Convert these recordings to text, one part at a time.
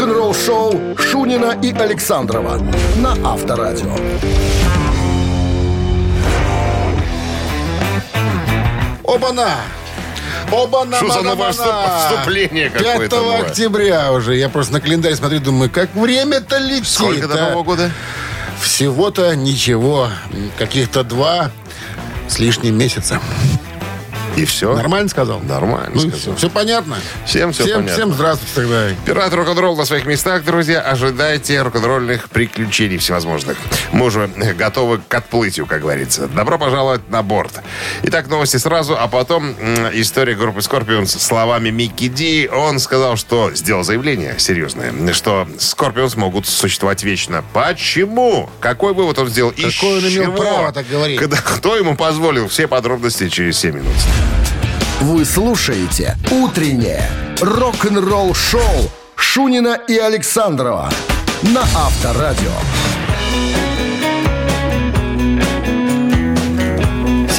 Рок-н-ролл-шоу Шунина и Александрова на Авторадио. Оба-на! Оба-на, Что за новое вступление 5 какое-то новое? октября уже. Я просто на календарь смотрю, думаю, как время-то летит. Сколько до а? Нового года? Всего-то ничего. Каких-то два с лишним месяца. И все. Нормально сказал? Нормально Ну сказал. все. Все понятно? Всем всё всем, понятно. Всем здравствуйте тогда. Пират рок-н-ролл на своих местах, друзья. Ожидайте рок-н-ролльных приключений всевозможных. Мы уже готовы к отплытию, как говорится. Добро пожаловать на борт. Итак, новости сразу, а потом история группы Scorpions с словами Микки Ди. Он сказал, что сделал заявление серьезное, что Scorpions могут существовать вечно. Почему? Какой вывод он сделал? Какое он имел право так говорить? Когда- кто ему позволил? Все подробности через 7 минут. Вы слушаете «Утреннее рок-н-ролл-шоу» Шунина и Александрова на Авторадио.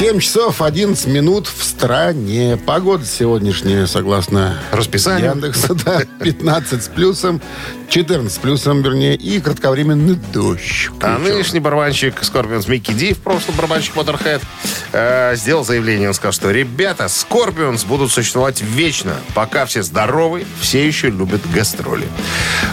7 часов 11 минут в стране. Погода сегодняшняя, согласно Расписанию. Яндекса, да, 15 с плюсом, 14 с плюсом, вернее, и кратковременный дождь. А нынешний барабанщик Scorpions Микки Ди, в прошлом барабанщик Motorhead, э, сделал заявление. Он сказал, что ребята, Scorpions будут существовать вечно, пока все здоровы, все еще любят гастроли.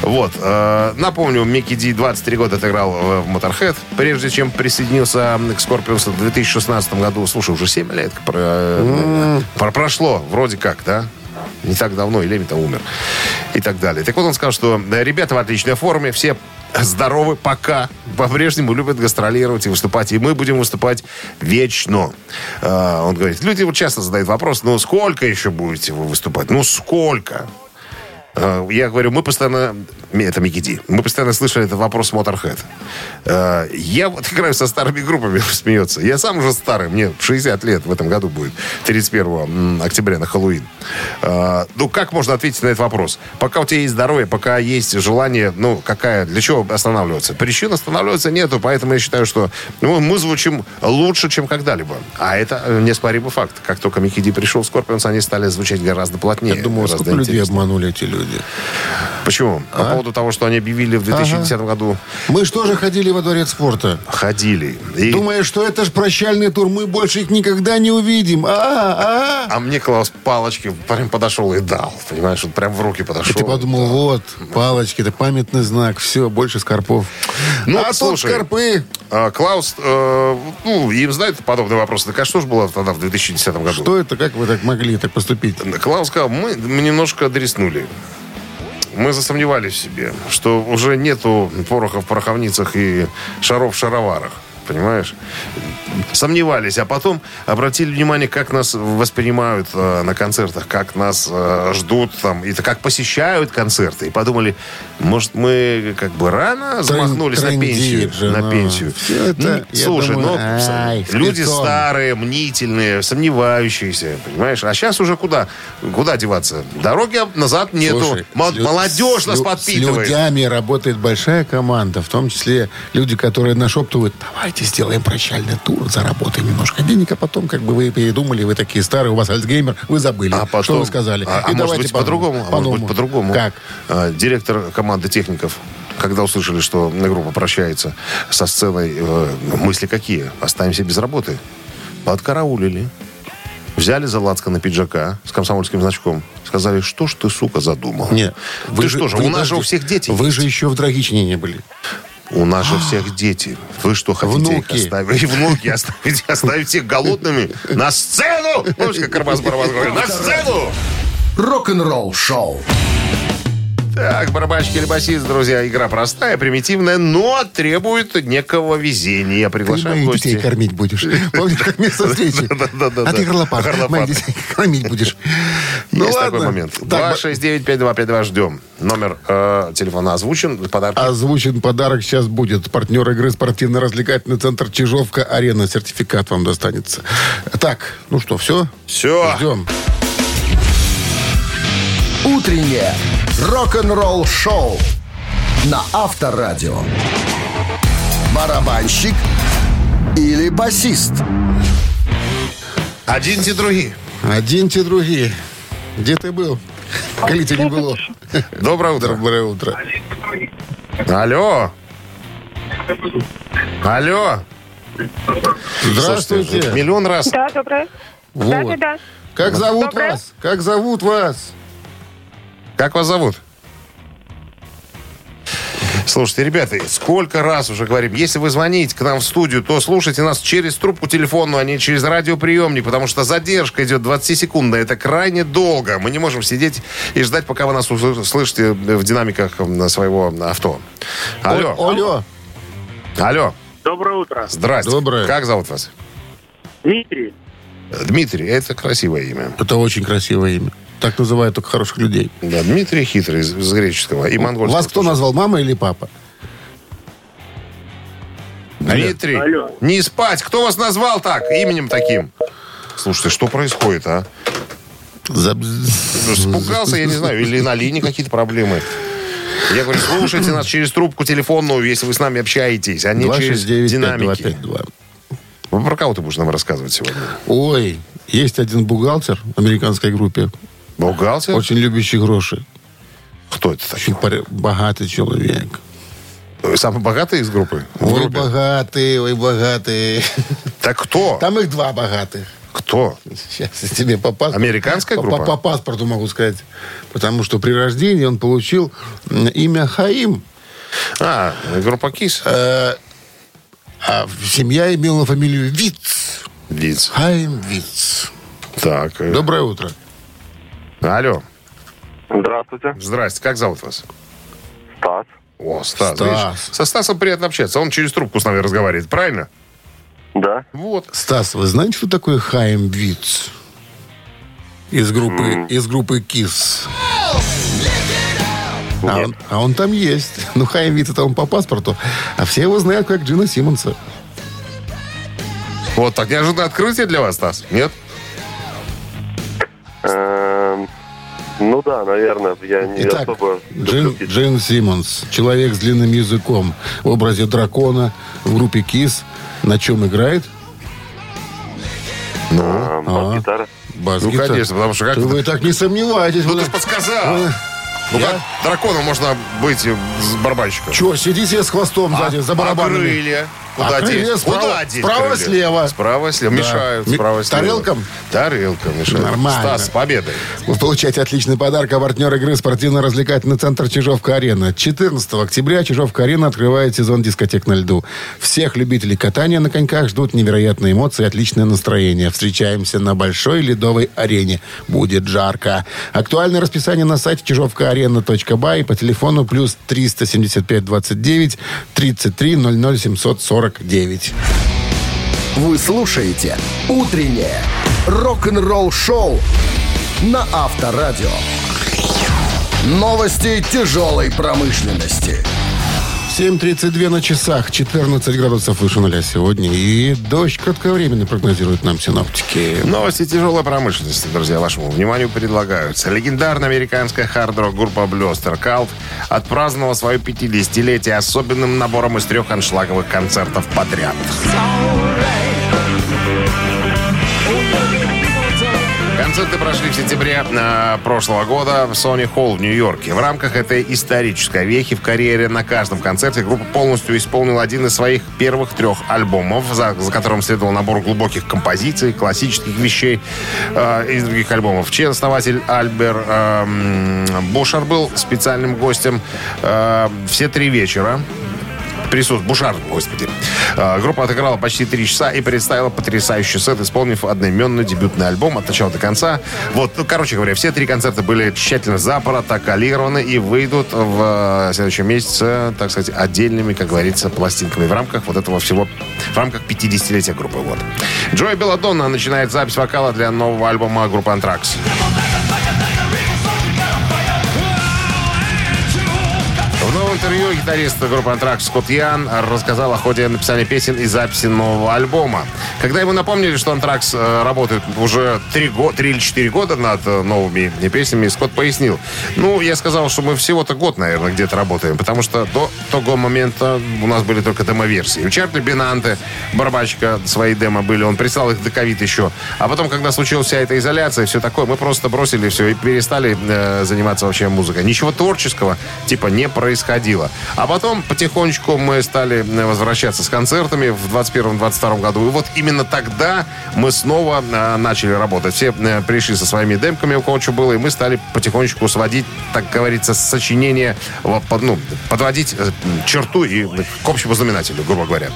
Вот. э, напомню, Микки Ди 23 года отыграл в Motorhead, прежде чем присоединился к Scorpions в 2016 году. Слушай, уже 7 лет про- про- прошло, вроде как, да? Не так давно, и Леми-то умер. И так далее. Так вот он сказал, что э, ребята в отличной форме, все здоровы пока, по-прежнему любят гастролировать и выступать. И мы будем выступать вечно. Э, Он говорит, люди вот часто задают вопрос, ну сколько еще будете вы выступать? Ну сколько? Э, Я говорю, мы постоянно... Это Микки Ди. Мы постоянно слышали этот вопрос Motorhead. Э, Я вот играю со старыми группами, смеется. Я сам уже старый, мне 60 лет в этом году будет. 31 м, октября на Хэллоуин. Э, Ну, как можно ответить на этот вопрос? Пока у тебя есть здоровье, пока есть желание, ну, какая, для чего останавливаться? Причин останавливаться нету, поэтому я считаю, что ну, мы звучим лучше, чем когда-либо. А это неоспоримый факт. Как только Микки Ди пришел в Скорпионс, они стали звучать гораздо плотнее. Я думаю, сколько людей обманули эти люди. Почему? По поводу того, что они объявили в 2010 году, Мы же ходили во дворец спорта? ходили. И- Думая, что это ж прощальный тур, мы больше их никогда не увидим. А, а. А мне Клаус палочки прям подошел и дал. Понимаешь, вот прям в руки И подошел. ты подумал, вот, палочки, это памятный знак, все, больше скорпов. Ну, а слушай, тут скорпы. А, Клаус, э, ну, им знают подобные вопросы. Так а что же было тогда в 2010 году? Что это, как вы так могли так поступить? Клаус сказал, мы, мы немножко дреснули. Мы засомневались в себе, что уже нету пороха в пороховницах и шаров в шароварах. Понимаешь? Сомневались, а потом обратили внимание, как нас воспринимают э, на концертах, как нас э, ждут там, и как посещают концерты. И подумали, может, мы как бы рано замахнулись на трындит пенсию. же, на ну. пенсию. Это, Ну, слушай, думаю, ну, ай, люди спиртом. старые, мнительные, сомневающиеся, понимаешь? А сейчас уже куда? Куда деваться? Дороги назад нету. Слушай, Молодежь с нас подпитывает. С людьми работает большая команда, в том числе люди, которые нашептывают, давайте сделаем прощальный тур, заработаем немножко денег, а потом как бы вы передумали, вы такие старые, у вас Альцгеймер, вы забыли, А потом, что вы сказали. А, а И может давайте быть по-другому? А может быть по-другому? Как? А, директор команды техников, когда услышали, что группа прощается со сценой, э, мысли какие? Останемся без работы. Подкараулили. Взяли за на пиджака с комсомольским значком. Сказали, что ж ты, сука, задумал? Нет. Ты что же, вы у нас же у всех дети Вы есть. же еще в Драгичине не были. У нас же всех дети. Вы что, хотите Внуки. их оставить? И внуки оставить, оставить всех голодными на сцену? Помнишь, как Карбас Барабас говорил? На сцену! Рок-н-ролл-шоу. Так, барабанщик или басист, друзья, игра простая, примитивная, но требует некого везения. Я Ты приглашаю в моих детей кормить будешь. Помнишь, как место встречи? Да-да-да-да. А ты. Горлопан. Моих детей кормить будешь. Ну Есть ладно. такой момент. Так, 269-5252 ждем. Номер э, телефона озвучен. Подарки. Озвучен подарок сейчас будет. Партнер игры спортивно-развлекательный центр Чижовка-Арена. Сертификат вам достанется. Так, ну что, все? Все. Ждем. Утреннее рок-н-ролл-шоу на Авторадио. Барабанщик или басист? Один те другие. Один те другие. Где ты был? Коли тебя не было. Доброе утро. Доброе утро. Алло. Алло. Здравствуйте. Слушайте, Миллион раз. Да, доброе. Да, да, Вот. да. Как зовут Доброе. вас? Как зовут вас? Как вас зовут? Слушайте, ребята, сколько раз уже говорим, если вы звоните к нам в студию, то слушайте нас через трубку телефонную, а не через радиоприемник, потому что задержка идет 20-секундная. Это крайне долго. Мы не можем сидеть и ждать, пока вы нас услы- слышите в динамиках своего авто. Алло. О- Алло. Алло. Доброе утро. Здрасте. Доброе. Как зовут вас? Дмитрий. Дмитрий. Это красивое имя. Это очень красивое имя. Так называют только хороших людей. Да, Дмитрий Хитрый из, из греческого и монгольского. Вас кто назвал, мама или папа? Дмитрий, Алло. не спать. Кто вас назвал так, именем таким? Слушайте, что происходит, а? Испугался, я не знаю, или на линии какие-то проблемы. Я говорю, слушайте нас через трубку телефонную, если вы с нами общаетесь, а не через 269 динамики. 5252. Ну, Про кого ты будешь нам рассказывать сегодня? Ой, есть один бухгалтер в американской группе, Бухгалтер? очень любящий гроши. Кто это Очень такой? пор- богатый человек. Самый богатый из группы? Ой, богатый, ой, богатый. Так кто? Там их два богатых. Кто? Сейчас я тебе по паспорту... Американская группа? По, по паспорту могу сказать. Потому что при рождении он получил имя Хаим. А, группа КИС. А семья имела фамилию Виц. Лиц. Хаим Виц. Так. э, Доброе утро. Алло. Здравствуйте. Здрасте. Как зовут вас? Стас. О, Стас. Стас. видишь? Со Стасом приятно общаться. Он через трубку с нами разговаривает, правильно? Да. Вот. Стас, вы знаете, что такое Хаим Виц? Из группы, из группы КИС. А он, а он там есть. Ну, Хаим Виц это он по паспорту. А все его знают как Джина Симмонса. Вот так неожиданное открытие для вас, Стас? Нет? Ну да, наверное, я не Итак, особо... Джин. Джин Симмонс, человек с длинным языком в образе дракона в группе КИС. На чем играет? А, бас-гитара. Бас Ну, конечно, потому что как вы так не сомневаетесь. Ну, Вы ты ж подсказал. Ну, Я? как драконом можно быть с барабанщиком? Че, сидите с хвостом сзади, за А барабанами. крылья? Куда А деть? справа- Куда деть справа, крылья? слева. Справа, слева. Да. Мешают. Ми- Справа, слева. тарелкам? Тарелкам мешают. Нормально. Стас, с победой. Вы получаете отличный подарок. А партнер игры спортивно-развлекательный центр «Чижовка-арена». 14 октября «Чижовка-арена» открывает сезон дискотек на льду. Всех любителей катания на коньках ждут невероятные эмоции и отличное настроение. Встречаемся на большой ледовой арене. Будет жарко. Актуальное расписание на сайте чижовкаарена.бай по телефону плюс 375 29 33 00 749. Вы слушаете «Утреннее рок-н-ролл-шоу» на Авторадио. Новости тяжелой промышленности. 7.32 на часах, 14 градусов выше нуля сегодня. И дождь кратковременный прогнозируют нам синоптики. Новости тяжелой промышленности, друзья, вашему вниманию предлагаются. Легендарная американская хард-рок группа Блёстер Калт отпраздновала свое 50-летие особенным набором из трех аншлаговых концертов подряд. Концерты прошли в сентябре э, прошлого года в Sony Hall в Нью-Йорке. В рамках этой исторической вехи в карьере на каждом концерте группа полностью исполнила один из своих первых трех альбомов, за, за которым следовал набор глубоких композиций, классических вещей э, из других альбомов. Член-основатель Альбер э, м, Бушар был специальным гостем э, все три вечера присутствовал. Бушар, господи. А, Группа отыграла почти три часа и представила потрясающий сет, исполнив одноименный дебютный альбом от начала до конца. Вот, ну, короче говоря, все три концерта были тщательно запротоколированы и выйдут в э, следующем месяце, так сказать, отдельными, как говорится, пластинками в рамках вот этого всего, в рамках 50-летия группы. Вот. Джой Белладонна начинает запись вокала для нового альбома группы Anthrax. В интервью гитарист группы «Антракс» Скотт Ян рассказал о ходе написания песен и записи нового альбома. Когда ему напомнили, что «Антракс» э, работает уже 3, го- 3 или 4 года над э, новыми песнями, Скотт пояснил. Ну, я сказал, что мы всего-то год, наверное, где-то работаем, потому что до того момента у нас были только демо-версии. У Чарли Бинанте, барабанщика, свои демо были, он прислал их до ковид еще. А потом, когда случилась вся эта изоляция, все такое, мы просто бросили все и перестали э, заниматься вообще музыкой. Ничего творческого типа не происходило. А потом потихонечку мы стали э, возвращаться с концертами в 21-22 году. И вот именно тогда мы снова э, начали работать. Все э, пришли со своими демками, у кого что было, и мы стали потихонечку сводить, так говорится, сочинение, ну, подводить черту и к общему знаменателю, грубо говоря.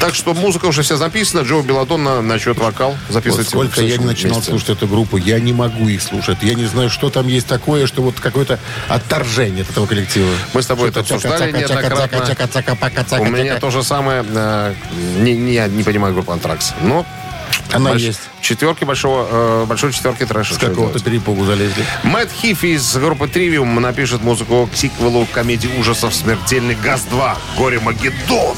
Так что музыка уже вся записана. Джо Белладонна начнет вокал Вот записывать. сколько в я не начинал месяце. слушать эту группу, я не могу их слушать. Я не знаю, что там есть такое, что вот какое-то отторжение от этого коллектива. Мы с тобой это Что-то обсуждали цака, У меня то же самое. не, я не понимаю группу Антракс. Но Она больш- есть. Четверки большого, э, большой четверки трэша. С какого-то перепугу залезли. Мэтт Хиффи из группы Тривиум напишет музыку к сиквелу комедии ужасов «Смертельный газ 2. Горе Магеддон».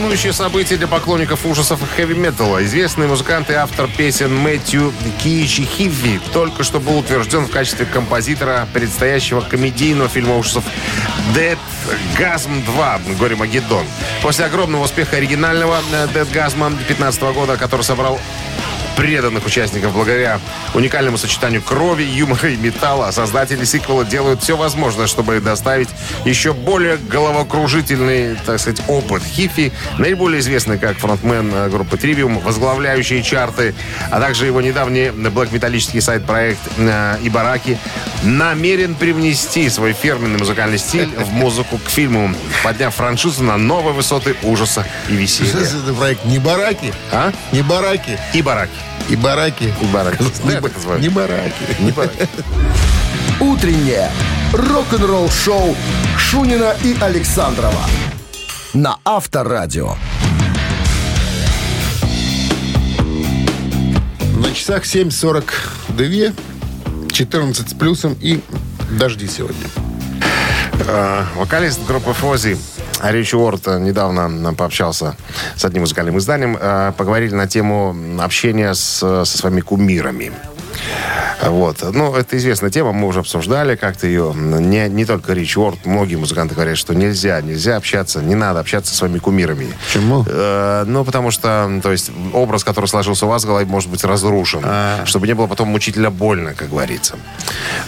Волнующее событие для поклонников ужасов и хэви-металла. Известный музыкант и автор песен Мэтью Киичи Хиффи только что был утвержден в качестве композитора предстоящего комедийного фильма ужасов «Dead Gasm 2. Горе Магеддон». После огромного успеха оригинального «Dead Gasm» 2015 года, который собрал преданных участников благодаря уникальному сочетанию крови, юмора и металла. Создатели сиквела делают все возможное, чтобы доставить еще более головокружительный, так сказать, опыт. Хифи, наиболее известный как фронтмен э, группы Trivium, возглавляющий чарты, а также его недавний блэк-металлический сайт-проект э, Ибараки, намерен привнести свой фирменный музыкальный стиль в музыку к фильму, подняв франшизу на новые высоты ужаса и веселья. Это проект не бараки, А? не бараки, Ибараки. И бараки. И бараки. Не, бараки. Не бараки. Утреннее рок-н-ролл-шоу Шунина и Александрова на Авторадио. На часах 7.42, 14 с плюсом и дожди сегодня. Э, Вокалист группы Фози Ричи Уорд э, недавно пообщался с одним музыкальным изданием. Э, Поговорили на тему общения с, со своими кумирами. Вот. Ну, это известная тема, мы уже обсуждали как-то ее. Не, не только Рич Уорд, многие музыканты говорят, что нельзя, нельзя общаться, не надо общаться со своими кумирами. Почему? Э, ну, потому что, то есть, образ, который сложился у вас в голове, может быть разрушен. Чтобы не было потом мучительно больно, как говорится.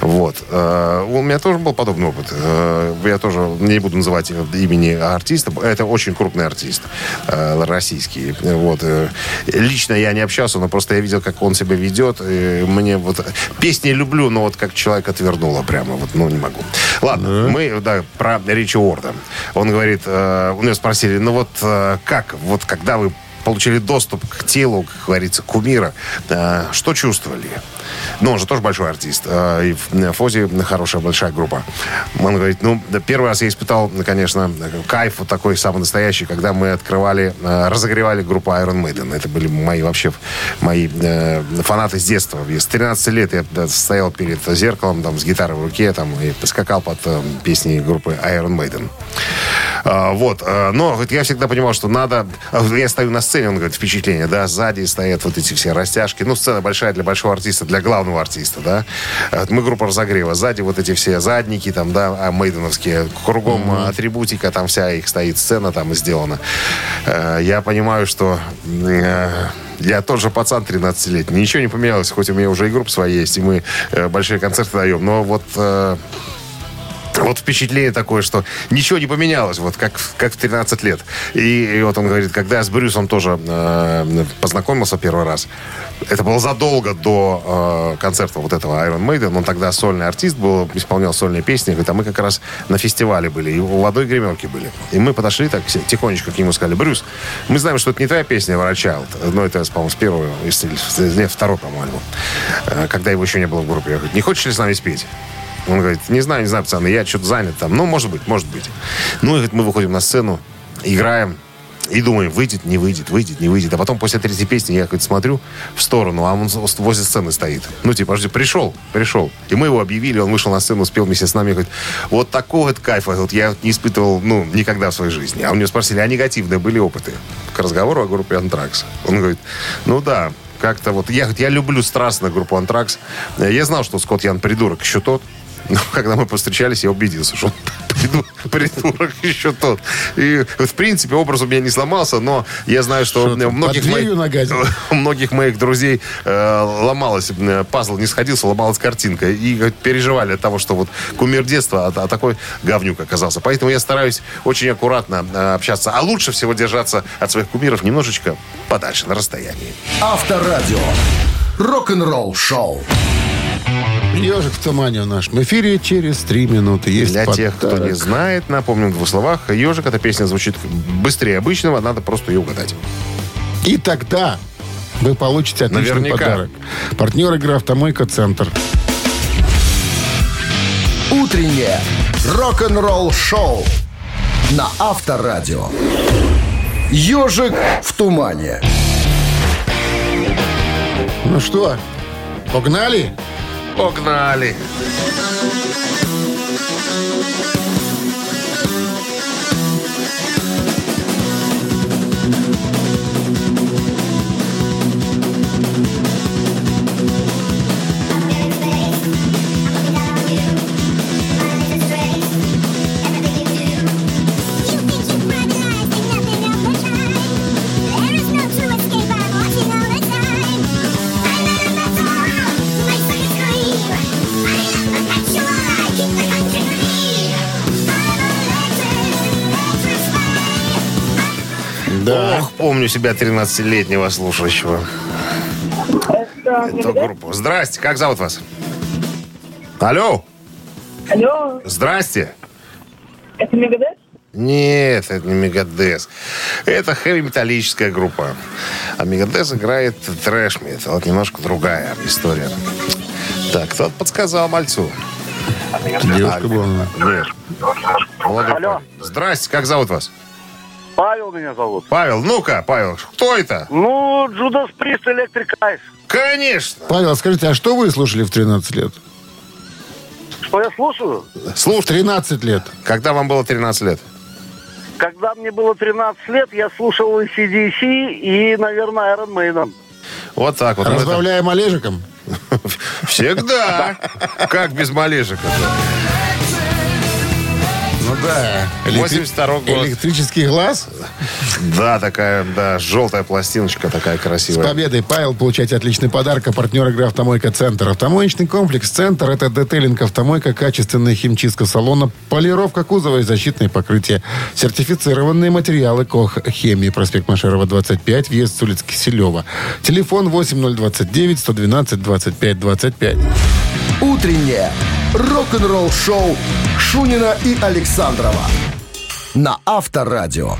Вот. Э, у меня тоже был подобный опыт. Э, я тоже не буду называть имени артиста. Это очень крупный артист э, российский. Вот. Э, лично я не общался, но просто я видел, как он себя ведет. И мне вот... Песни люблю, но вот как человек отвернуло прямо. Вот, ну, не могу. Ладно, мы, да, про Ричи Уорда. Он говорит, э, у него спросили, ну вот э, как, вот когда вы получили доступ к телу, как говорится, кумира, что чувствовали? Ну, он же тоже большой артист. э, и в Фози хорошая, большая группа. Он говорит, ну, первый раз я испытал, конечно, кайф вот такой самый настоящий, когда мы открывали, э, разогревали группу Iron Maiden. Это были мои вообще, мои э, фанаты с детства. С 13 лет я стоял перед зеркалом, там, с гитарой в руке, там, и скакал под э, песни группы Iron Maiden. А, вот. а, Но говорит, я всегда понимал, что надо... Я стою на сцене, он говорит, впечатление, да, сзади стоят вот эти все растяжки. Ну, сцена большая для большого артиста, для главного артиста, да. А, Мы группа разогрева. Сзади вот эти все задники, там, да, а, мейденовские. Кругом а, атрибутика, там вся их стоит сцена там сделана. А, Я понимаю, что... э, Я тоже пацан 13-летний. Ничего не поменялось, хоть у меня уже и группа своя есть, и мы э, большие концерты даем. Но вот э, вот впечатление такое, что ничего не поменялось, вот как, как в 13 лет. И, и вот он говорит, когда я с Брюсом тоже э, познакомился первый раз, это было задолго до э, концерта вот этого Iron Maiden, он тогда сольный артист был, исполнял сольные песни, говорит, а мы как раз на фестивале были, и у водой гремелки были. И мы подошли так тихонечко к нему сказали, Брюс, мы знаем, что это не твоя песня, Child, но это, по-моему, с первого, если, нет, второй, по-моему, Э, когда его еще не было в группе. Я говорю, не хочешь ли с нами спеть? Он говорит, не знаю, не знаю, пацаны, я что-то занят там. Ну, может быть, может быть. Ну, и говорит, мы выходим на сцену, играем. И думаю, выйдет, не выйдет, выйдет, не выйдет. А потом после третьей песни я хоть смотрю в сторону, а он возле сцены стоит. Ну, типа, подожди, пришел, пришел. И мы его объявили, он вышел на сцену, спел вместе с нами. Говорит, вот такого вот кайфа вот я не испытывал, ну, никогда в своей жизни. А у него спросили, а негативные были опыты? К разговору о группе «Антракс». Он говорит, ну да, как-то вот... Я, я люблю страстно группу «Антракс». Я знал, что Скотт Ян придурок еще тот. Но когда мы повстречались, я убедился, что он придурок еще тот. И, в принципе, образ у меня не сломался, но я знаю, что, что у многих, моих, у многих моих друзей э, ломалась, э, пазл не сходился, ломалась картинка. И переживали от того, что вот кумир детства, а, а такой говнюк оказался. Поэтому я стараюсь очень аккуратно э, общаться. А лучше всего держаться от своих кумиров немножечко подальше, на расстоянии. Авторадио. Рок-н-ролл шоу. Ежик в тумане в нашем эфире через три минуты. Есть Для подарок. тех, кто не знает, напомню в двух словах. Ежик, эта песня звучит быстрее обычного, надо просто ее угадать. И тогда вы получите отличный Наверняка. подарок. Партнер игры «Автомойка Центр». Утреннее рок-н-ролл шоу на Авторадио. Ежик в тумане. Ну что, погнали? Погнали! Да. Ох, помню себя 13-летнего слушающего. Эту группу. Здрасте, как зовут вас? Алло, Алло, здрасте. это Мегадес? Нет, это не Мегадес. Это хэви-металлическая группа. А Мегадес играет трэш-метал. Это немножко другая история. Так, кто подсказал мальцу? Девушка была. Нет. Молодой парень. Здрасте, как зовут вас? Павел меня зовут. Павел, ну-ка, Павел, кто это? Ну, Джудас Прист, Электрик Айс. Конечно. Павел, скажите, а что вы слушали в 13 лет? Что я слушаю? Слушай, 13 лет. когда вам было 13 лет? Когда мне было 13 лет, я слушал и CDC, и, наверное, Iron Maiden. Вот так вот. Разбавляем Олежиком? Всегда. Как без малежек? Ну да. 82 год. Электрический глаз. Да, такая, да, желтая пластиночка такая С красивая. победой, Павел, получайте отличный подарок. А партнер игры «Автомойка Центр». Автомоечный комплекс «Центр» — это детейлинг «Автомойка», качественная химчистка салона, полировка кузова и защитные покрытия. Сертифицированные материалы КОХ «Хемии». Проспект Машерова, 25, въезд с улицы Киселева. Телефон 8029 112 25 25. Утреннее рок-н-ролл шоу Шунина и Александрова на Авторадио.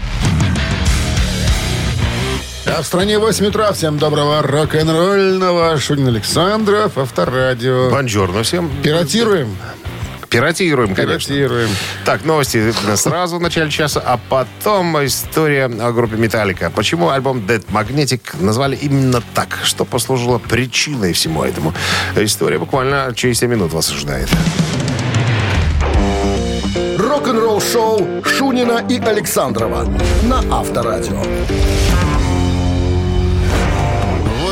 А в стране 8 утра. Всем доброго рок-н-ролльного. Шунин Александров, Авторадио. Бонжорно всем. Пиратируем? Пиратируем, конечно. Пиратируем. Так, новости сразу в начале часа, а потом история о группе Металлика. Почему альбом Dead Magnetic назвали именно так? Что послужило причиной всему этому? История буквально через 7 минут вас ожидает. Рок-н-ролл шоу Шунина и Александрова на Авторадио.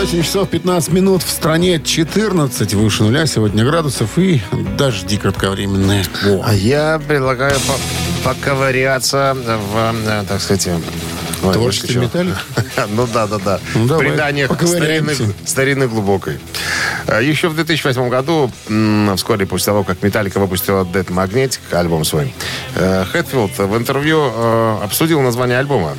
8 часов 15 минут. В стране 14 выше нуля сегодня градусов и дожди кратковременные. Во. А я предлагаю по- поковыряться в, э, так сказать, э, выскочил. Металлика? Ну да, да, да. Ну, поковыряемся. старинной, старинной глубокой. Еще в 2008 году, вскоре после того, как Металлика выпустила Dead Magnetic, альбом свой, э, Хэтфилд в интервью э, обсудил название альбома.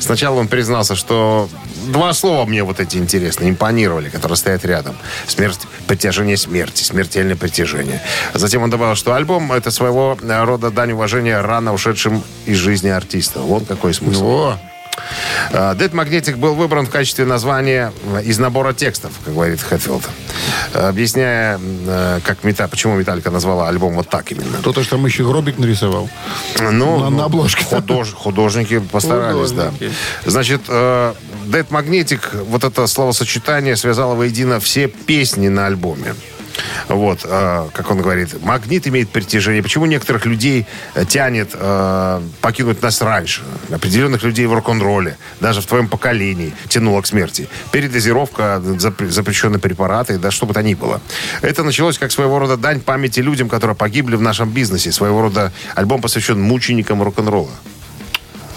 Сначала он признался, что два слова мне вот эти интересные, импонировали, которые стоят рядом. Смерть, притяжение смерти, смертельное притяжение. Затем он добавил, что альбом это своего рода дань уважения рано ушедшим из жизни артиста. Вот какой смысл. Во. А, Dead Magnetic был выбран в качестве названия э, из набора текстов, как говорит Хэтфилд. Объясняя, э, как мета, почему Металлика назвала альбом вот так именно. Кто-то ж там еще гробик нарисовал. Ну, На- на обложке. худож- художники постарались, Художники. да. Значит, э, Dead Magnetic, вот это словосочетание связало воедино все песни на альбоме. Вот, э, как он говорит, магнит имеет притяжение. Почему некоторых людей э, тянет э, покинуть нас раньше? Определенных людей в рок-н-ролле, даже в твоем поколении, тянуло к смерти. Передозировка, запре- запрещенные препараты, да что бы то ни было. Это началось как своего рода дань памяти людям, которые погибли в нашем бизнесе. Своего рода альбом посвящен мученикам рок-н-ролла.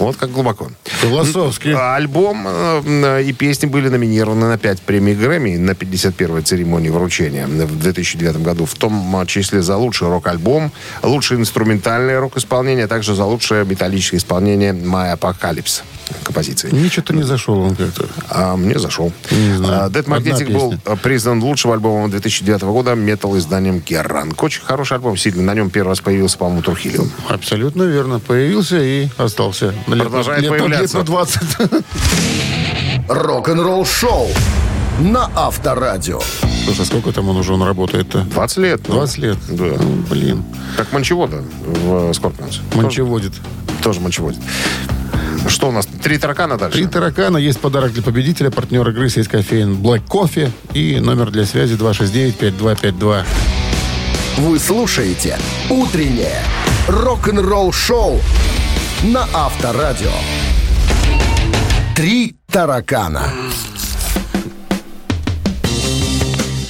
Вот как глубоко. Философски. А Альбом э, и песни были номинированы на 5 премий Грэмми на 51-й церемонии вручения в 2009 году. В том числе за лучший рок-альбом, лучшее инструментальное рок-исполнение, а также за лучшее металлическое исполнение «My Apocalypse» композиции. Ничего-то не зашел он как-то. А мне зашел. Не знаю. А, Dead Magnetic был э, признан лучшим альбомом 2009 года метал-изданием Керранг. Очень хороший альбом, сильный. На нем первый раз появился, по-моему, Турхилиум. Абсолютно верно. Появился и остался. Лет- Продолжает лет- лет появляться. на 20. Рок-н-ролл шоу на Авторадио. Слушай, сколько там он уже он работает-то? 20 лет. ну. 20 лет. Да. Ну, блин. Как Манчевода в Скорпионс. Манчеводит. Тоже, тоже Манчеводит. Что у нас? Три таракана дальше? Три таракана. Есть подарок для победителя. Партнер игры сеть кофеен Black Coffee. И номер для связи 269-5252. Вы слушаете «Утреннее рок-н-ролл шоу» на Авторадио. Три таракана.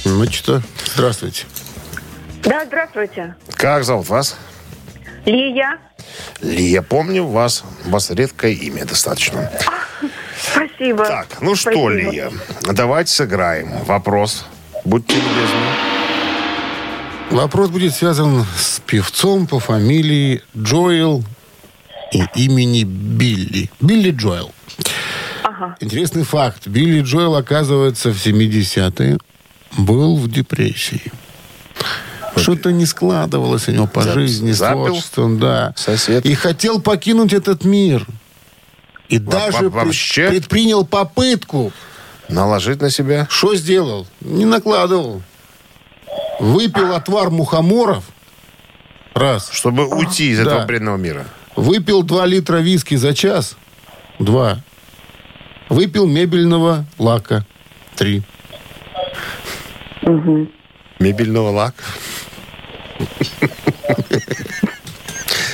Ну что, здравствуйте. Да, здравствуйте. Как зовут вас? Лия. Лия, помню вас. У вас редкое имя достаточно. Спасибо. Так, ну что, Спасибо. Лия, давайте сыграем. Вопрос. Будьте любезны. Вопрос будет связан с певцом по фамилии Джоэл и имени Билли. Билли Джоэл. Ага. Интересный факт. Билли Джоэл, оказывается, в 70-е был в депрессии. Что-то не складывалось у него по За- жизни, с творчеством, да. Сосед? И хотел покинуть этот мир. И даже во- вообще? пред- предпринял попытку. Наложить на себя? Что сделал? Не накладывал. Выпил отвар мухоморов. Раз. Чтобы уйти из Да. этого бренного мира. Выпил 2 литра виски за час. Два. Выпил мебельного лака. Три. Мебельного лака.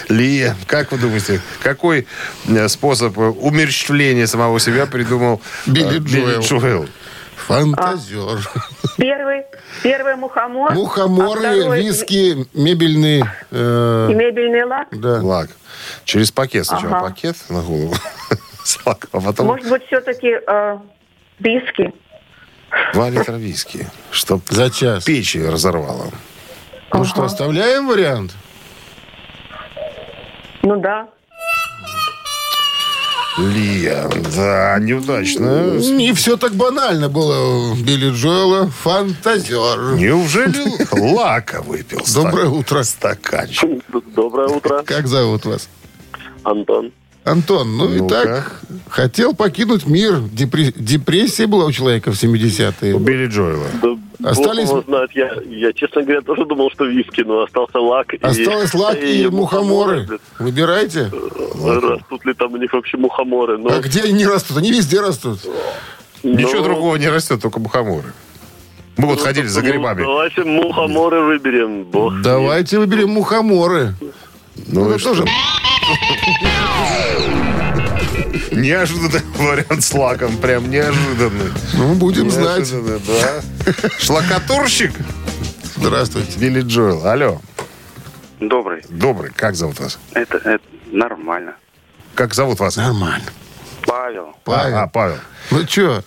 Лия, как вы думаете, какой э, способ э, умерщвления самого себя придумал э, Билли Джоэл. Джоэл? Фантазер. Первый, первый мухомор. а Мухоморы, второй виски, мебельные. э, И мебельный лак. да. Лак. Через пакет сначала Ага. пакет на голову. С лаком, а потом Может быть, все-таки э, виски. два литра виски. Чтоб За час. печи разорвало. Ну что, оставляем вариант? Ну да. Лия, да, неудачно. Не все так банально было у Билли Джоэла. Фантазер. Неужели лака выпил? Доброе утро. Стаканчик. Доброе утро, Как зовут вас? Антон. Антон, ну и Ну-ка. так, хотел покинуть мир. Депре- Депрессия была у человека в 70-е. У Билли Джоэла. Да, Остались- Бог его знает. Я, я, честно говоря, тоже думал, что виски, но остался лак. и- Осталось лак и, мухоморы. Выбирайте. Растут ли там у них вообще мухоморы? Ну, А где они растут? Они везде растут. Ничего ну, другого не растет, только мухоморы. Мы вот ходили за ну, грибами. Давайте мухоморы выберем. Бог. Давайте выберем мухоморы. Ну, и Это тоже Неожиданный вариант с лаком. Прям неожиданный. ну, будем знать. Неожиданный, да. Шлакатурщик? Здравствуйте. Билли Джоэл. Алло. Добрый. Добрый. Как зовут вас? Это, это нормально. Как зовут вас? Нормально. Павел. Павел. А, а, Павел. Ну что,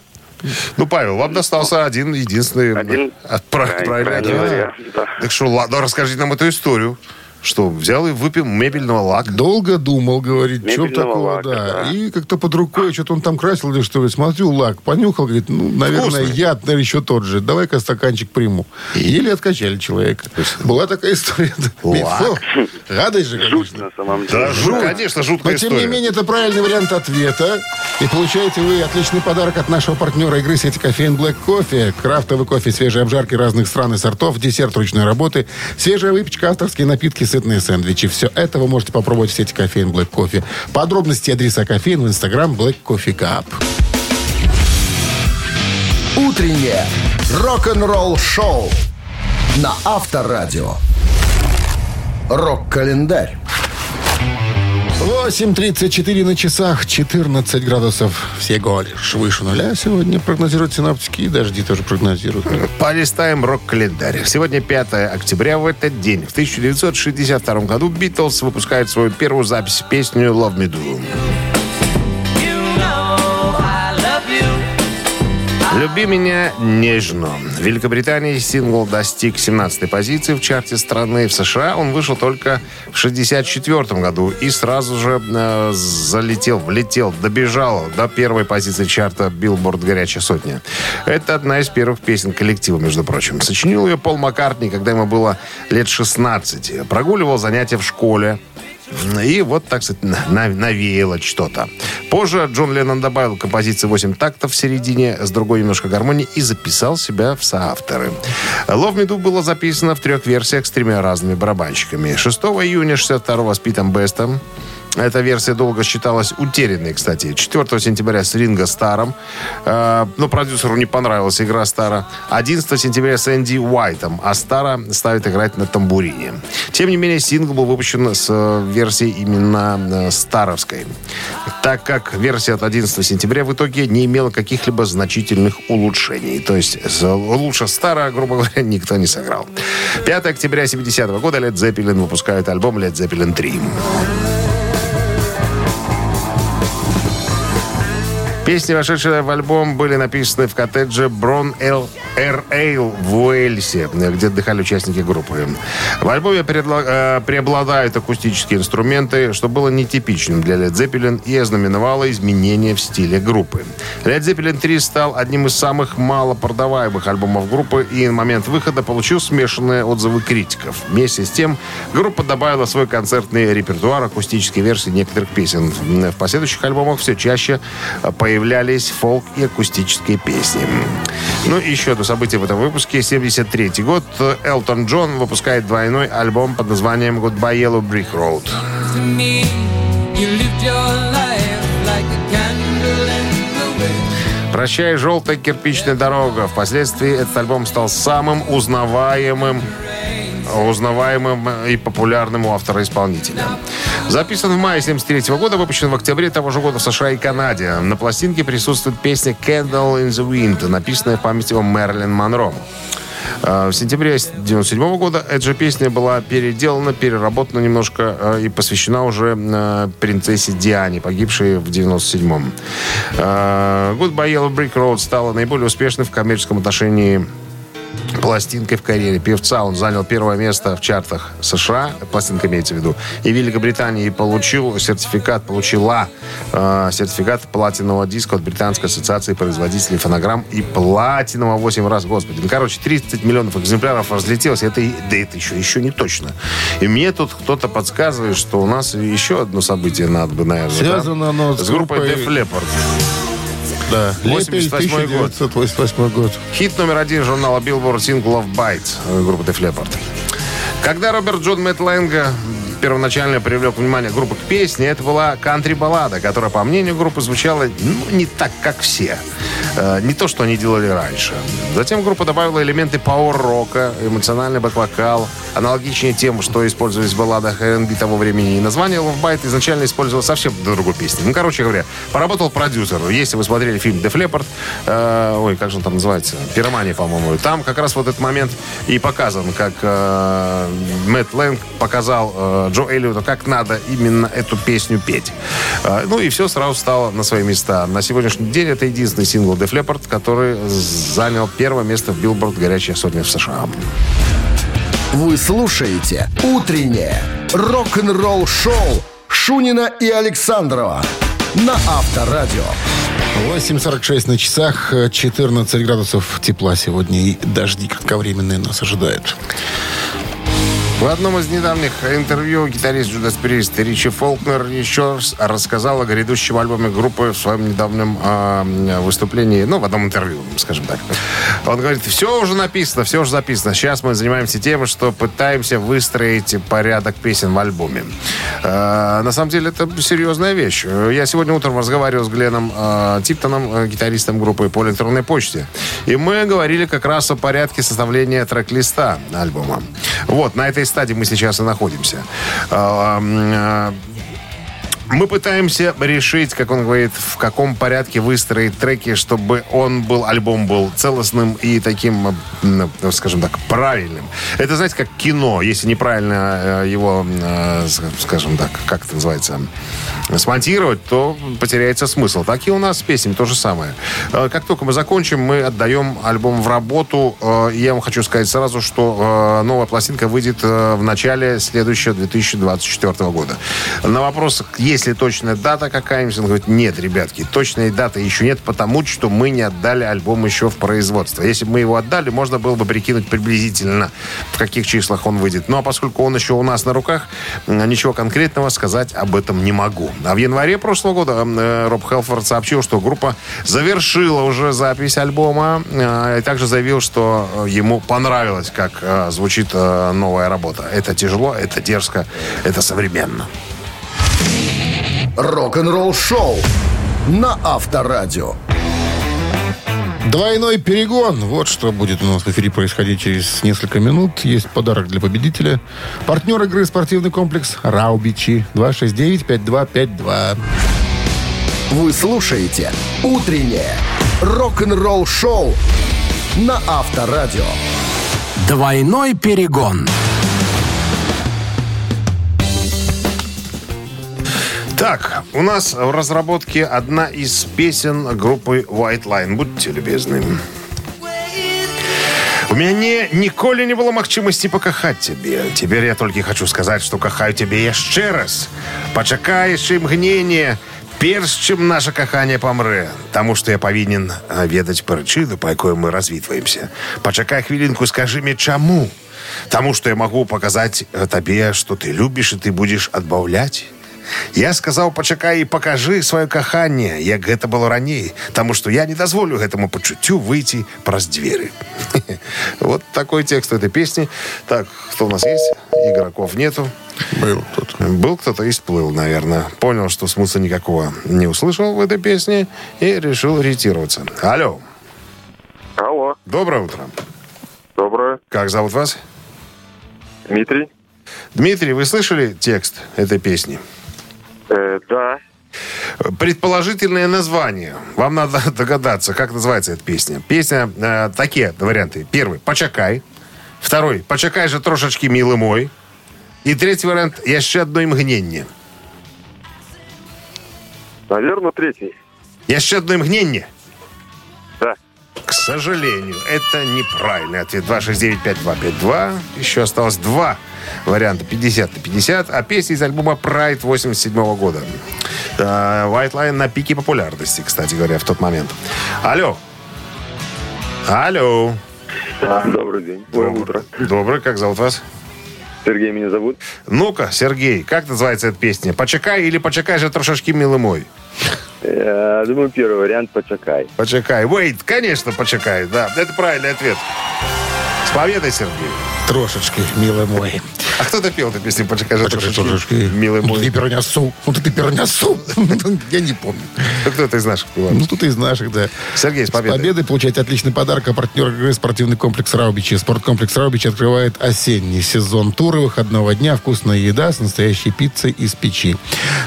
Ну, Павел, вам достался один, единственный Один прав- вариант, да. Так что, ладно, расскажите нам эту историю. Что, взял и выпил мебельного лака. Долго думал, говорит, что такого, лака, да. да. И как-то под рукой, что-то он там красил или что, говорит, смотрю, лак, понюхал, говорит, ну, наверное, Вкусный. яд, наверное, еще тот же. Давай-ка стаканчик приму. Еле откачали человека. Была такая история. Лак. Фу, Гадость же, Жуть конечно. на самом деле. Да, жу- конечно, жуткая Но, тем история. не менее, это правильный вариант ответа. И получаете вы отличный подарок от нашего партнера игры сети кофеин Black Кофе. Крафтовый кофе, свежие обжарки разных стран и сортов, десерт ручной работы, свежая выпечка, авторские напитки, сытные сэндвичи. Все это вы можете попробовать в сети кофеин Black Кофе. Подробности и адреса кофеин в инстаграм Black Coffee Cup. Утреннее рок-н-ролл-шоу на Авторадио. Рок-календарь. 8.34 на часах, 14 градусов всего лишь выше нуля. Сегодня прогнозируют синаптики и дожди тоже прогнозируют. Полистаем рок-календарь. Сегодня 5 октября. В этот день, в 1962 году, Битлз выпускают свою первую запись песню «Love Me Do». «Люби меня нежно». В Великобритании сингл достиг 17-й позиции в чарте страны. В США он вышел только в 64 году и сразу же э, залетел, влетел, добежал до первой позиции чарта Billboard «Горячая сотня». Это одна из первых песен коллектива, между прочим. Сочинил ее Пол Маккартни, когда ему было лет 16. Прогуливал занятия в школе. И вот, так сказать, на- навеяло что-то. Позже Джон Леннон добавил композиции 8 тактов в середине с другой немножко гармонии и записал себя в соавторы. «Love Me Do» было записано в трех версиях с тремя разными барабанщиками. 6 июня 62 с Питом Бестом. Эта версия долго считалась утерянной, кстати. 4 сентября с Ринго Старом. Э, но продюсеру не понравилась игра Стара. 11 сентября с Энди Уайтом. А Стара ставит играть на тамбурине. Тем не менее, сингл был выпущен с э, версией именно э, старовской. Так как версия от 11 сентября в итоге не имела каких-либо значительных улучшений. То есть лучше Стара, грубо говоря, никто не сыграл. 5 октября 70 года Led Zeppelin выпускают альбом Led Zeppelin 3. Песни, вошедшие в альбом, были написаны в коттедже Брон Эл Эр Эйл в Уэльсе, где отдыхали участники группы. В альбоме э, преобладают акустические инструменты, что было нетипичным для Led Zeppelin и ознаменовало изменения в стиле группы. Led Zeppelin 3 стал одним из самых малопродаваемых альбомов группы и на момент выхода получил смешанные отзывы критиков. Вместе с тем, группа добавила свой концертный репертуар акустические версии некоторых песен. В последующих альбомах все чаще появлялись фолк и акустические песни. Ну и еще одно событие в этом выпуске. 73 год. Элтон Джон выпускает двойной альбом под названием «Goodbye Yellow Brick Road». «Прощай, желтая кирпичная дорога». Впоследствии этот альбом стал самым узнаваемым узнаваемым и популярным у автора-исполнителя. Записан в мае 73 года, выпущен в октябре того же года в США и Канаде. На пластинке присутствует песня «Candle in the Wind», написанная в память о Мэрилин Монро. Э, В сентябре 97 года эта же песня была переделана, переработана немножко э, и посвящена уже э, принцессе Диане, погибшей в 97-м. Э, Goodbye Yellow Brick Road стала наиболее успешной в коммерческом отношении пластинкой в карьере певца. Он занял первое место в чартах США, пластинка имеется в виду, и Великобритании, получил сертификат, получила э, сертификат платинового диска от Британской ассоциации производителей фонограмм и платинового 8 раз, господи. Ну, короче, 30 миллионов экземпляров разлетелось, это, да это еще, еще не точно. И мне тут кто-то подсказывает, что у нас еще одно событие надо бы, наверное, да? Связано оно с с группой группой- Def Leppard. Да. 88 год. 1988 год. Хит номер один журнала Billboard Single of Bites э, группы Def Leppard. Когда Роберт Джон Мэтт первоначально привлек внимание группы к песне, это была кантри-баллада, которая, по мнению группы, звучала ну, не так, как все. Э, не то, что они делали раньше. Затем группа добавила элементы пауэр-рока, эмоциональный бэк-вокал, аналогичнее тем, что использовались в балладах R&B того времени. И название Love Bite изначально использовалось совсем для другой песни. Ну, короче говоря, поработал продюсер. Если вы смотрели фильм «Def Leppard», э, ой, как же он там называется? «Пиромания», по-моему. Там как раз вот этот момент и показан, как э, Мэтт Лэнг показал э, Джо Эллиоту, как надо именно эту песню петь. Э, ну и все сразу стало на свои места. На сегодняшний день это единственный сингл Def Leppard, который занял первое место в Billboard «Горячая сотня» в США. Вы слушаете «Утреннее рок-н-ролл-шоу» Шунина и Александрова на Авторадио. 8.46 на часах, э, 14 градусов тепла сегодня и дожди кратковременные нас ожидают. В одном из недавних интервью гитарист Judas Priest Ричи Фолкнер еще раз рассказал о грядущем альбоме группы в своем недавнем э, выступлении, ну, в одном интервью, скажем так. Он говорит, все уже написано, все уже записано. Сейчас мы занимаемся тем, что пытаемся выстроить порядок песен в альбоме. Э, на самом деле, это серьезная вещь. Я сегодня утром разговаривал с Гленном э, Типтоном, э, гитаристом группы по электронной почте. И мы говорили как раз о порядке составления трек-листа альбома. Вот, на этой стадии мы сейчас и находимся. Мы пытаемся решить, как он говорит, в каком порядке выстроить треки, чтобы он был, альбом был целостным и таким, м, скажем так, правильным. Это, знаете, как кино. Если неправильно э, его, э, скажем так, как это называется, смонтировать, то потеряется смысл. Так и у нас с песнями то же самое. Э, Как только мы закончим, мы отдаем альбом в работу. Э, Я вам хочу сказать сразу, что э, новая пластинка выйдет э, в начале следующего 2024 года. На вопрос, есть ли точная дата какая-нибудь, он говорит, нет, ребятки, точной даты еще нет, потому что мы не отдали альбом еще в производство. Если бы мы его отдали, можно было бы прикинуть приблизительно, в каких числах он выйдет. Ну, а поскольку он еще у нас на руках, ничего конкретного сказать об этом не могу. А в январе прошлого года э, Роб Хелфорд сообщил, что группа завершила уже запись альбома э, и также заявил, что э, ему понравилось, как звучит новая работа. Это тяжело, это дерзко, это современно. Рок-н-ролл-шоу на Авторадио. Двойной перегон. Вот что будет у нас в эфире происходить через несколько минут. Есть подарок для победителя. Партнер игры спортивный комплекс «Раубичи». 269-5252. Вы слушаете «Утреннее рок-н-ролл-шоу» на Авторадио. Двойной перегон. Так, у нас в разработке одна из песен группы White Line. Будьте любезны. У мяне ніколі не было магчымасці пакахаць цябе. Цяпер я толькі хочу сказаць, што кахаю цябе яшчэ раз. Пачакай яшчэ імгненне, перш чым наша каханне памрэ. Таму што я павінен а, ведаць прычыну, па якой мы развітваемся. Пачакай хвілінку, скажы мне чаму. Таму што я магу паказаць э, табе, што ты любіш і ты будзеш адбаўляць. Я сказаў пачакай і пакажы сваё каханне як гэта было раней Таму што я не дазволю гэтаму пачуццю выйти праз дзверы Вот такой текст этой песни Так, кто у нас есть? Игроков нету Был тут. Был кто-то и сплыл, наверное Понял, что смысла никакого не услышал в этой песне И решил ретироваться Алло, Алло, доброе утро доброе. Как зовут вас? Дмитрий? Дмитрий, вы слышали текст этой песни? Э, да. Предположительное название. Вам надо догадаться, как называется эта песня. Песня, э, такие варианты. Первый, «Почакай». Второй, «Почакай же трошечки, милый мой». И третий вариант, «Еще одно мгновение». Наверное, третий. «Еще одно мгновение». Да. К сожалению, это неправильный ответ. 269-5252. Еще осталось два варианта. 50 на 50. А песня из альбома Pride 87 года. Э, White Line на пике популярности, кстати говоря, в тот момент. Алло. Алло. Добрый день. Доброе утро. Добрый, как зовут вас? Сергей меня зовут. Ну-ка, Сергей, как называется эта песня? «Почекай» или «Почекай же трошечки, милый мой»? Я думаю, первый вариант «Почакай». «Почекай». Wait, конечно, «Почекай», да. Это правильный ответ. С победой, Сергей. Трошечки, милый мой. А кто-то пел эту песню «Почекай же Трошечки, трошечки, милый Ну, мой»? ты пернесу. Ну, ты пернесу. Я не помню. Кто-то из наших певал. Ну, тут из наших, да. Сергей, с победой. победой получаете отличный подарок. А партнер игры спортивный комплекс «Раубичи». Спорткомплекс «Раубичи» открывает осенний сезон тура выходного дня. Вкусная еда с настоящей пиццей из печи.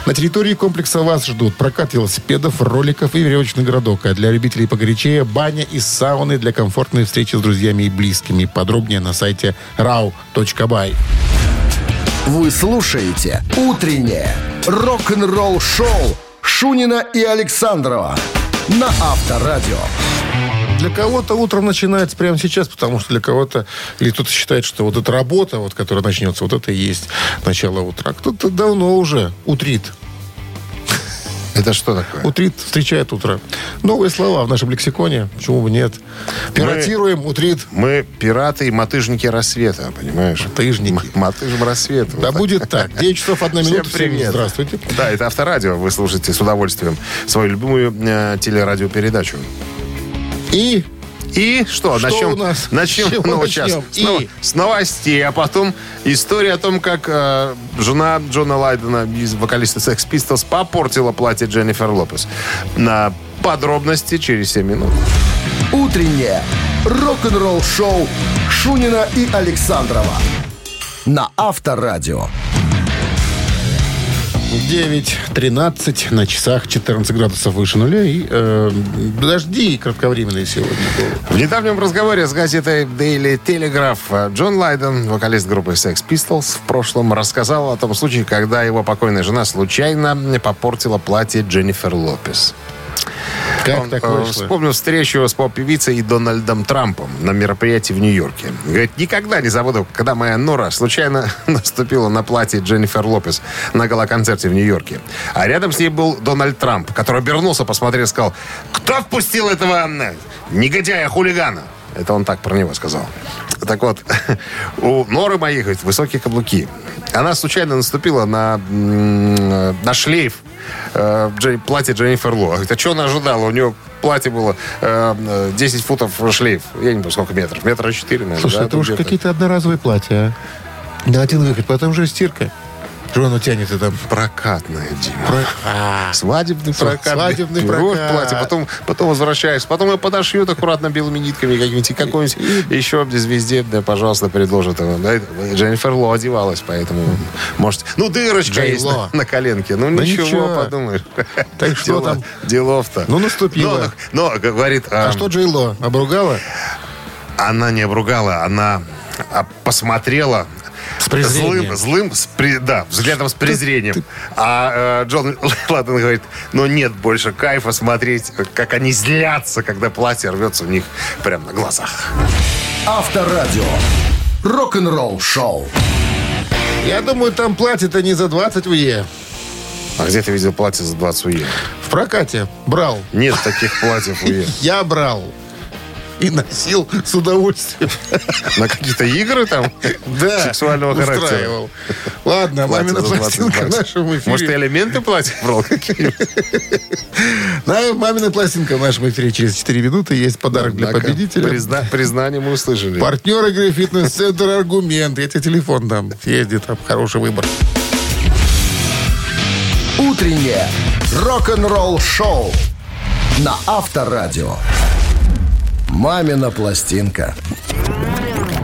На территории комплекса вас ждут прокат велосипедов, роликов и веревочный городок. А для любителей погорячее баня и сауны для комфортной встречи с друзьями и близкими. Подробнее на сайте rau.by. Вы слушаете «Утреннее рок-н-ролл-шоу» Шунина и Александрова на Авторадио. для кого-то утро начинается прямо сейчас, потому что для кого-то, или кто-то считает, что вот эта работа, вот, которая начнется, вот это и есть начало утра. Кто-то давно уже утрит. Это что такое? Утрит встречает утро. Новые слова в нашем лексиконе. Почему бы нет? Пиратируем, утрит. Мы пираты и мотыжники рассвета, понимаешь? Мотыжники. Мотыжим рассвета. Да Вот будет так. 9 часов 1 Всем минута. Всем привет. здравствуйте. Да, это Авторадио. Вы слушаете с удовольствием свою любимую э, телерадиопередачу. И И что? Что начнем, у нас? Начнем чего ну, сейчас. И? с новостей, а потом история о том, как э, жена Джона Лайдена из вокалиста Sex Pistols попортила платье Дженнифер Лопес. На подробности через 7 минут. Утреннее рок-н-ролл-шоу Шунина и Александрова на Авторадио. 9.13 на часах, 14 градусов выше нуля. И э, дожди кратковременные сегодня. В недавнем разговоре с газетой Daily Telegraph э, Джон Лайден, вокалист группы Sex Pistols, в прошлом рассказал о том случае, когда его покойная жена случайно попортила платье Дженнифер Лопес. Как так вышло? Вспомнил встречу с поп-певицей и Дональдом Трампом на мероприятии в Нью-Йорке. Говорит, никогда не забуду, когда моя Нора случайно наступила на платье Дженнифер Лопес на гала-концерте в Нью-Йорке. А рядом с ней был Дональд Трамп, который обернулся, посмотрел и сказал, кто впустил этого негодяя-хулигана? Это он так про него сказал. Так вот, у Норы моей, говорит, высокие каблуки. Она случайно наступила на, на шлейф э, Джей- платье Дженнифер Ло. Говорит, а что она ожидала? У нее платье было э, э, 10 футов шлейф. Я не помню, сколько метров. Метра 4, наверное. Слушай, да, это уж где-то. какие-то одноразовые платья, а? На один выход, потом же стирка. Оно тянет это? Прокатная, Дима. А, Свадебный прокат. свадебный прокат. платье, потом, потом возвращаешься. Потом ее подошьют аккуратно белыми нитками какими-нибудь. И какой-нибудь еще звезде, да, пожалуйста, предложат его. Да, Дженнифер Ло одевалась, поэтому может... Ну, дырочка Джей есть Ло. на, на коленке. Ну, Ну, ничего, ничего. подумаешь. Так что Дела- там? Делов-то. Ну, наступило. Но, но, говорит... А а, что Джейло? Обругала? Она не обругала, она а, посмотрела презрением. злым, злым с при- да, взглядом с презрением. А э, Джон Ладен говорит, но нет больше кайфа смотреть, как они злятся, когда платье рвется у них прямо на глазах. Авторадио. Рок-н-ролл-шоу. Я думаю, там платье-то не за 20 УЕ. А где ты видел платье за 20 уе? В прокате брал. Нет таких платьев уе. Я брал. И носил с удовольствием. На какие-то игры там? Да. Сексуального характера. Ладно, Платье мамина за 20 пластинка в нашем эфире. Может, ты элементы платья брал? На мамина пластинка в нашем эфире через 4 минуты. Есть подарок для победителя. призна- Признание мы услышали. Партнер игры «Фитнес-центр Аргумент». Я тебе телефон дам. Езди, там хороший выбор. Утреннее рок-н-ролл-шоу на Авторадио. «Мамина пластинка».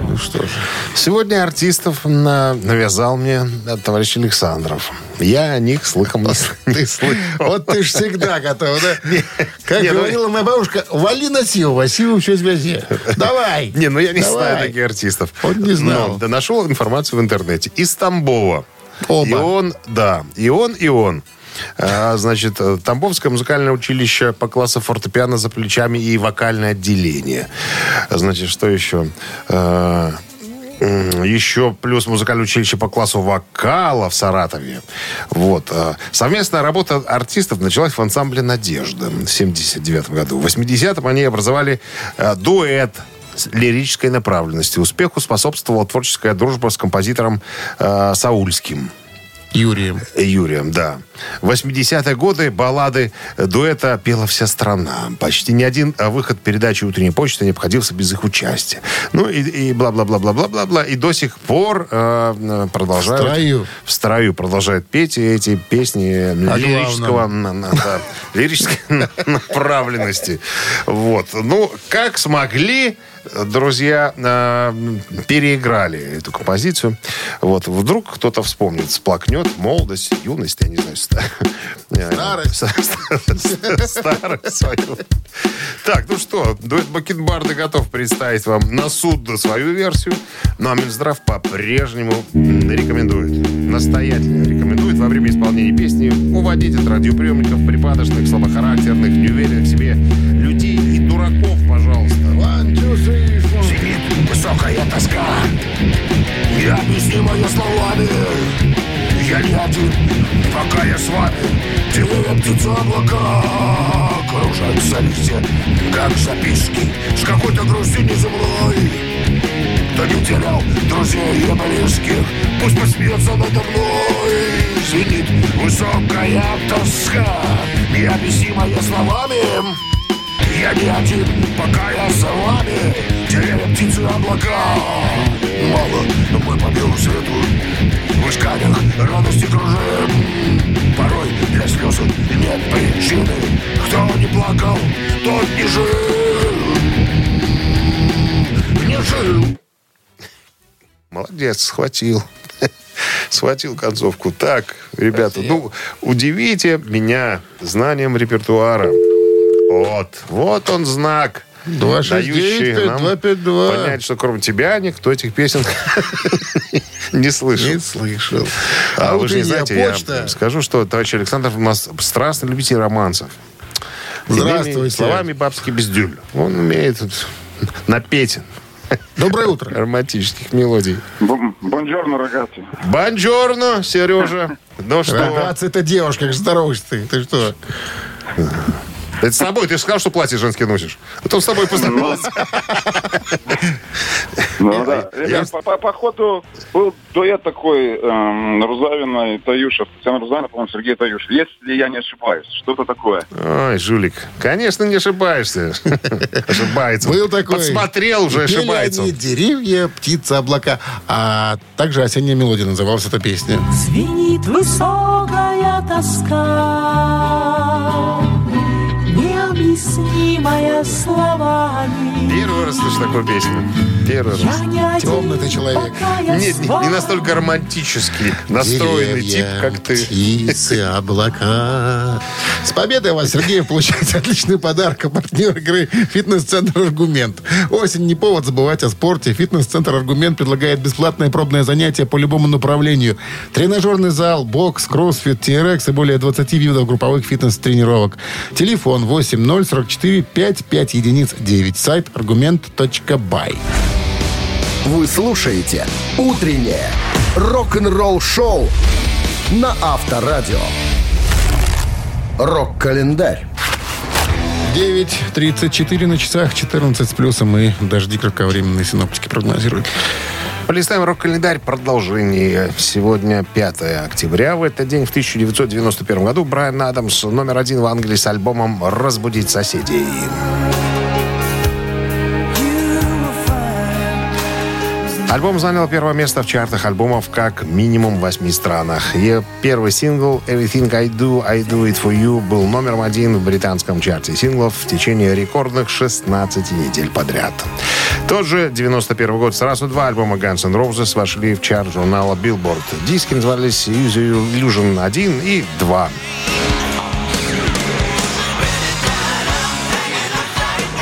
Ну что ж. Сегодня артистов на- навязал мне товарищ Александров. Я о них слыхом не, слыхал. Вот ты ж всегда готов, да? Как ну- говорила моя бабушка, вали на силу, силу все связи. Давай. Не, ну я не знаю таких артистов. Он не знал. Да, нашел информацию в интернете. Из Тамбова. Оба. И он, да, и он, и он. А, значит, э, Тамбовское музыкальное училище по классу фортепиано за плечами и вокальное отделение. Значит, что еще? Э, Еще плюс музыкальное училище по классу вокала в Саратове. Вот. э, Совместная работа артистов началась в ансамбле «Надежда» в 79 году. В 80-м они образовали дуэт с лирической направленностью. Успеху способствовала творческая дружба с композитором э, Саульским. Юрием. Юрием, да. В 80-е годы баллады дуэта пела вся страна. Почти ни один а, выход передачи «Утренняя почта» не обходился без их участия. Ну и, и бла-бла-бла-бла-бла-бла-бла. И до сих пор э, э, продолжают... В строю. В строю продолжают петь эти песни лирического, на- на- да, лирической на- направленности. Вот. Ну, как смогли, друзья, э, переиграли эту композицию. Вот. Вдруг кто-то вспомнит, сплакнет молодость, юность, я не знаю, э, Старость. Старость свою. Так, ну что, дуэт Бакенбарда готов представить вам на суд свою версию. Ну а Минздрав по-прежнему рекомендует, настоятельно рекомендует во время исполнения песни уводить от радиоприемников припадочных, слабохарактерных, неуверенных в себе людей и дураков, пожалуйста. Тоска. Необъяснимая словами Я не один, пока я с вами Деревья, птицы, облака. Кружатся листья, как записки С какой-то грустью неземной Кто не утерял друзей и близких Пусть посмеется надо мной. Звенит высокая тоска Необъяснимая словами я не один, пока я с вами. Деревья, птицы, облака. Мало, но мы по белу свету. В исканиях радости кружим. Порой для слез нет причины. Кто не плакал, тот не жил. Не жил. Молодец, схватил. Схватил концовку. Так, ребята, ну, удивите меня знанием репертуара. Вот, вот он знак. 269 дающий нам 252. понять, что кроме тебя никто этих песен не слышал. Не слышал. А, вы же не знаете, почта. я скажу, что товарищ Александр у нас страстный любитель романсов. Здравствуйте. Словами бабский бездюль. Он умеет напеть Доброе утро. романтических мелодий. Бонжорно, рогатый. Бонжорно, Сережа. Ну что? Рогатцы, это девушка, как здороваешься ты? Ты что? Это с тобой, ты же сказал, что платье женское носишь. А то с тобой поздоровался. Ну да. я- Ребят, по, по- по ходу был дуэт такой эм, Рузавина и Таюшев. Татьяна Рузавина, по-моему, Сергей Таюшев. Если я не ошибаюсь, что-то такое. Ой, жулик, конечно, не ошибаешься. Ошибается. Был такой. Подсмотрел уже, ошибается. деревья, птицы, облака. А также «Осенняя мелодия» называлась эта песня. Звенит высокая тоска, необъяснимая словами. Первый раз слышу такую песню. Один, Темный ты человек. Нет, не, не настолько романтически настроенный тип, как ты. птицы, облака. С победой вас, Сергей, получаете отличный подарок. Партнер игры «Фитнес-центр Аргумент». Осень не повод забывать о спорте. «Фитнес-центр Аргумент» предлагает бесплатное пробное занятие по любому направлению. Тренажерный зал, бокс, кроссфит, TRX и более 20 видов групповых фитнес-тренировок. Телефон 8044 55 единиц 9. Сайт аргумент.бай. Вы слушаете «Утреннее рок-н-ролл-шоу» на Авторадио. Рок-календарь. 9.34 на часах, 14 с плюсом и дожди кратковременные синоптики прогнозируют. Полистаем рок-календарь продолжение. Сегодня 5 октября. В этот день, в 1991 году, Брайан Адамс номер один в Англии с альбомом «Разбудить соседей». Альбом занял первое место в чартах альбомов как минимум в восьми странах. И первый сингл «Everything I Do, I Do It For You» был номером один в британском чарте синглов в течение рекордных 16 недель подряд. Тот же 91 год сразу два альбома Guns N' Roses вошли в чарт журнала Billboard. Диски назывались Use Illusion 1 и 2.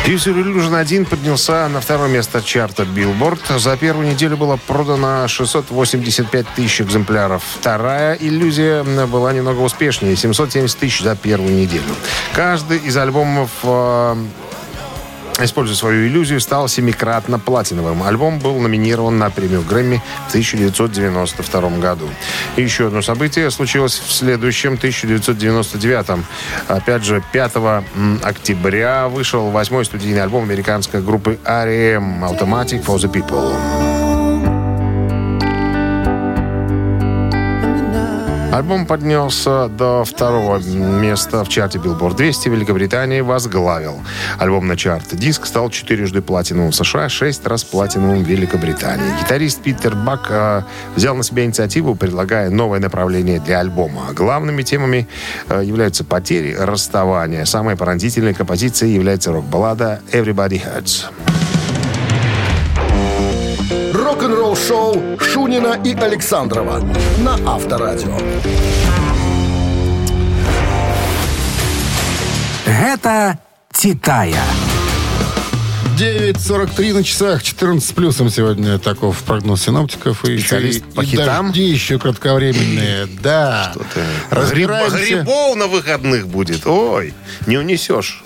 User Illusion 1 поднялся на второе место чарта Billboard. За первую неделю было продано 685 тысяч экземпляров. Вторая иллюзия была немного успешнее. 770 тысяч за первую неделю. Каждый из альбомов э, используя свою иллюзию, стал семикратно платиновым. Альбом был номинирован на премию Грэмми в 1992 году. И еще одно событие случилось в следующем 1999. Опять же, 5 м, октября вышел восьмой студийный альбом американской группы R.E.M. Automatic for the People. Альбом поднялся до второго места в чарте Billboard 200 в Великобритании возглавил. Альбомный чарт. Диск стал четырежды платиновым в США, шесть раз платиновым в Великобритании. Гитарист Питер Бак э, взял на себя инициативу, предлагая новое направление для альбома. Главными темами э, являются потери, расставания. Самой поразительной композицией является рок-баллада «Everybody Hurts». Рок-н-ролл-шоу Шунина и Александрова на Авторадио. Гэта «Титая». 9.43 на часах, 14 с плюсом сегодня таков прогноз синоптиков. И, Специалист и по хитам? дожди еще кратковременные. Да. Гриб- Разбираемся. Грибов на выходных будет. Ой, не унесешь.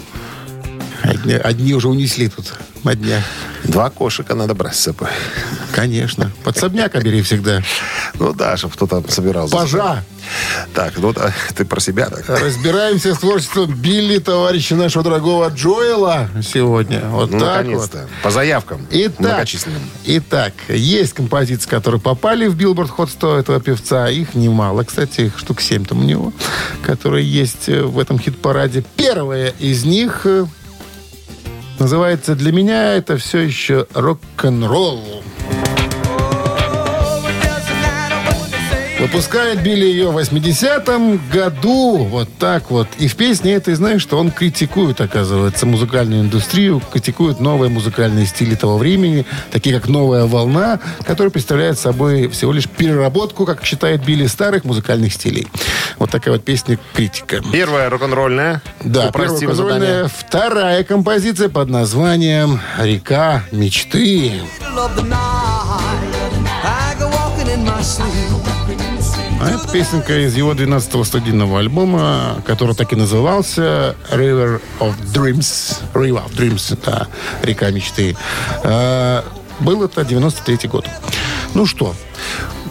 Одни, одни уже унесли тут на днях. Два кошика надо брать с собой. Конечно. Подсобняка бери всегда. Ну да, чтобы кто-то собирал. за Пажа. себя. Так, ну да, ты про себя так. Разбираемся с творчеством Билли, товарища нашего дорогого Джоэла сегодня. Вот Ну, так вот. наконец-то. По заявкам Итак, многочисленным. итак, есть композиции, которые попали в Billboard Hot 100 этого певца. Их немало. Кстати, их штук 7 там у него, которые есть э, в этом хит-параде. Первая из них э, называется «Для меня это все еще рок-н-ролл». Выпускает Билли ее в 80-м году. Вот так вот. И в песне этой, знаешь, что он критикует, оказывается, музыкальную индустрию, критикует новые музыкальные стили того времени, такие как «Новая волна», которая представляет собой всего лишь переработку, как считает Билли, старых музыкальных стилей. Вот такая вот песня «Критика». Первая рок-н-ролльная. Да, первая задание. Вторая композиция под названием «Река мечты». А это песенка из его 12-го студийного альбома, который так и назывался River of Dreams. River of Dreams, да, река мечты. А, был это 93-й год. Ну что,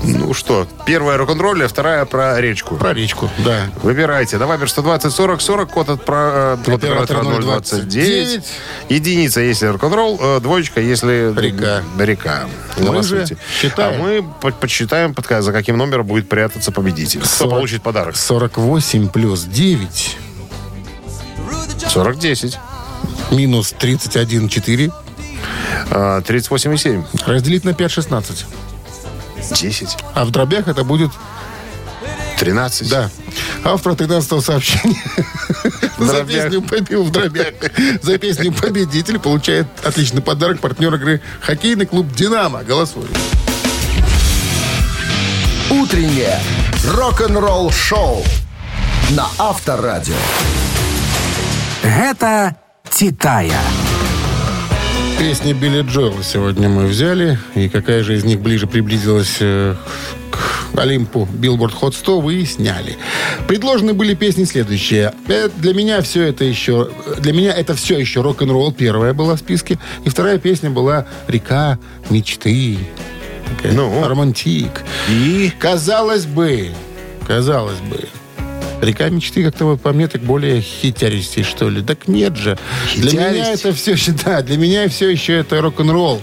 Ну что, первая рок-н-ролльная, вторая про речку. про речку, да. Выбирайте. Давай, 120 40 40, код от, про, э, Оператора оператора 029. 029. Единица, если рок-н-ролл, э, двоечка, если... Река. Река. Мы же считаем. А мы по- подсчитаем, под, за каким номером будет прятаться победитель. Кто 40. получит подарок? 48 плюс 9 40 10. минус 31 4 А, 38,7. разделить на 5 16. 10. А в дробях это будет 13. Да. Автор 13 сообщения за песню побил в дробях. За песню победитель получает отличный подарок партнер игры хоккейный клуб «Динамо». Голосуем. Утреннее рок-н-ролл-шоу на Авторадио. Гэта «Титая». Песни Билли Джоэла сегодня мы взяли. И какая же из них ближе приблизилась к Олимпу Billboard Hot 100, выясняли. Предложены были песни следующие. Для меня все это еще... Для меня это все еще рок-н-ролл. Первая была в списке. И вторая песня была «Река мечты». Ну. романтик. И Казалось бы, казалось бы, Река мечты как-то вот по мне так более хитяристей, что ли. Так нет же. Для меня Хитяристь? это все еще, да, для меня все еще это рок-н-ролл.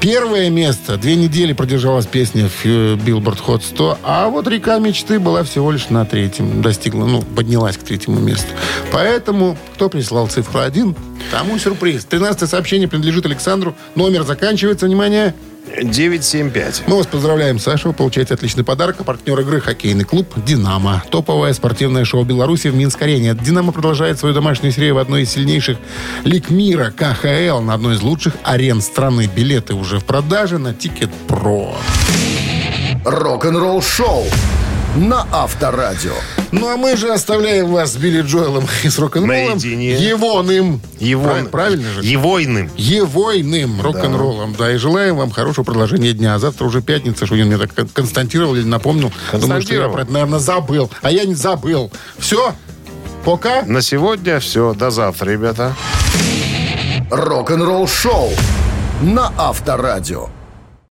Первое место, две недели продержалась песня в Billboard Hot 100, а вот Река мечты была всего лишь на третьем, достигла, ну, поднялась к третьему месту. Поэтому, кто прислал цифру один, тому сюрприз. 13 сообщение принадлежит Александру, номер заканчивается, внимание, 975. мы вас поздравляем, Саша. Вы получаете отличный подарок. А партнер игры хоккейный клуб «Динамо». Топовое спортивное шоу Беларуси в Минск-арене. «Динамо» продолжает свою домашнюю серию в одной из сильнейших лиг мира КХЛ на одной из лучших арен страны. Билеты уже в продаже на Ticketpro. Рок-н-ролл-шоу на Авторадио. Ну, а мы же оставляем вас с Билли Джоэлом и с рок-н-роллом. Наедине. Егоным. Его... Прав- Правильно же? Егойным. Евойным рок-н-роллом. Да. и желаем вам хорошего продолжения дня. А завтра уже пятница, что он мне так кон- константировал или напомнил. Думаю, что я Константировал. про это, наверное, забыл. А я не забыл. Все. Пока. На сегодня все. До завтра, ребята. Рок-н-ролл-шоу на Авторадио.